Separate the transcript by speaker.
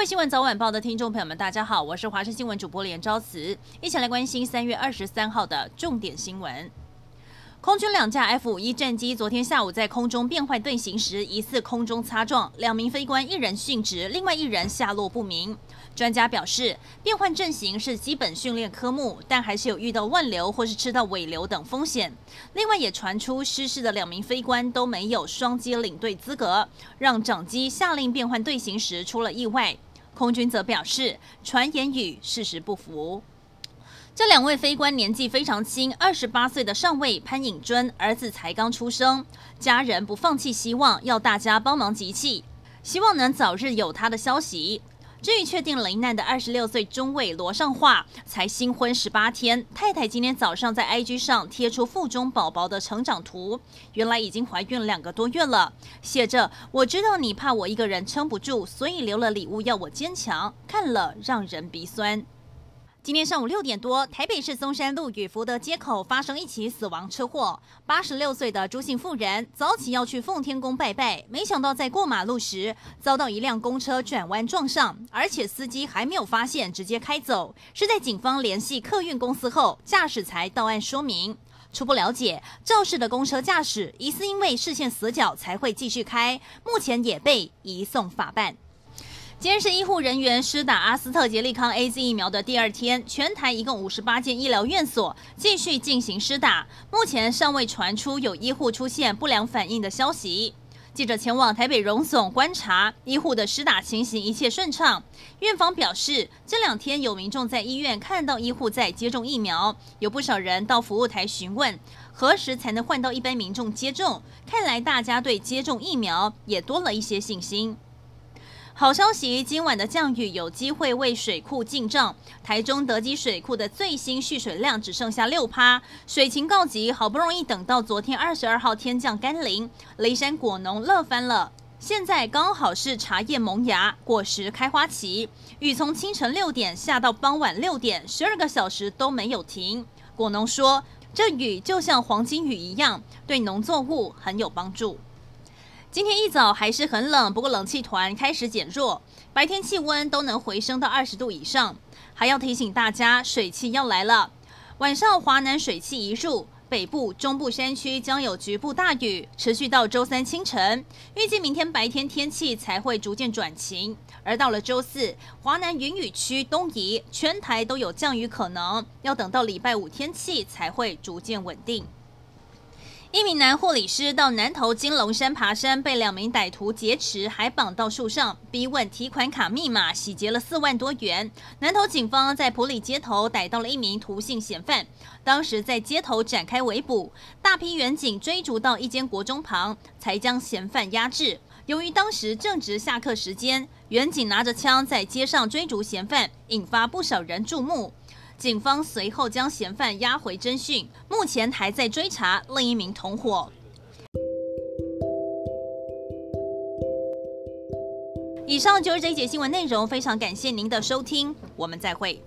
Speaker 1: 位新闻早晚报的听众朋友们，大家好，我是华视新闻主播连昭慈，一起来关心三月二十三号的重点新闻。空军两架 F 五一战机昨天下午在空中变换队形时，疑似空中擦撞，两名飞官一人殉职，另外一人下落不明。专家表示，变换阵型是基本训练科目，但还是有遇到乱流或是吃到尾流等风险。另外也传出失事的两名飞官都没有双机领队资格，让长机下令变换队形时出了意外。空军则表示，传言与事实不符。这两位飞官年纪非常轻，二十八岁的上尉潘颖尊儿子才刚出生，家人不放弃希望，要大家帮忙集气，希望能早日有他的消息。至于确定罹难的二十六岁中尉罗尚化，才新婚十八天，太太今天早上在 IG 上贴出腹中宝宝的成长图，原来已经怀孕两个多月了，写着“我知道你怕我一个人撑不住，所以留了礼物要我坚强”，看了让人鼻酸。今天上午六点多，台北市松山路与福德街口发生一起死亡车祸。八十六岁的朱姓妇人早起要去奉天宫拜拜，没想到在过马路时遭到一辆公车转弯撞上，而且司机还没有发现，直接开走。是在警方联系客运公司后，驾驶才到案说明。初步了解，肇事的公车驾驶疑似因为视线死角才会继续开，目前也被移送法办。今天是医护人员施打阿斯特捷利康 AZ 疫苗的第二天，全台一共五十八间医疗院所继续进行施打，目前尚未传出有医护出现不良反应的消息。记者前往台北荣总观察医护的施打情形，一切顺畅。院方表示，这两天有民众在医院看到医护在接种疫苗，有不少人到服务台询问何时才能换到一般民众接种。看来大家对接种疫苗也多了一些信心。好消息，今晚的降雨有机会为水库进账。台中德基水库的最新蓄水量只剩下六趴，水情告急。好不容易等到昨天二十二号天降甘霖，雷山果农乐翻了。现在刚好是茶叶萌芽、果实开花期，雨从清晨六点下到傍晚六点，十二个小时都没有停。果农说，这雨就像黄金雨一样，对农作物很有帮助。今天一早还是很冷，不过冷气团开始减弱，白天气温都能回升到二十度以上。还要提醒大家，水汽要来了。晚上华南水汽一入，北部、中部山区将有局部大雨，持续到周三清晨。预计明天白天天气才会逐渐转晴，而到了周四，华南云雨区东移，全台都有降雨可能。要等到礼拜五天气才会逐渐稳定。一名男护理师到南投金龙山爬山，被两名歹徒劫持，还绑到树上，逼问提款卡密码，洗劫了四万多元。南投警方在埔里街头逮到了一名涂姓嫌犯，当时在街头展开围捕，大批员警追逐到一间国中旁，才将嫌犯压制。由于当时正值下课时间，员警拿着枪在街上追逐嫌犯，引发不少人注目。警方随后将嫌犯押回侦讯，目前还在追查另一名同伙。以上就是这一节新闻内容，非常感谢您的收听，我们再会。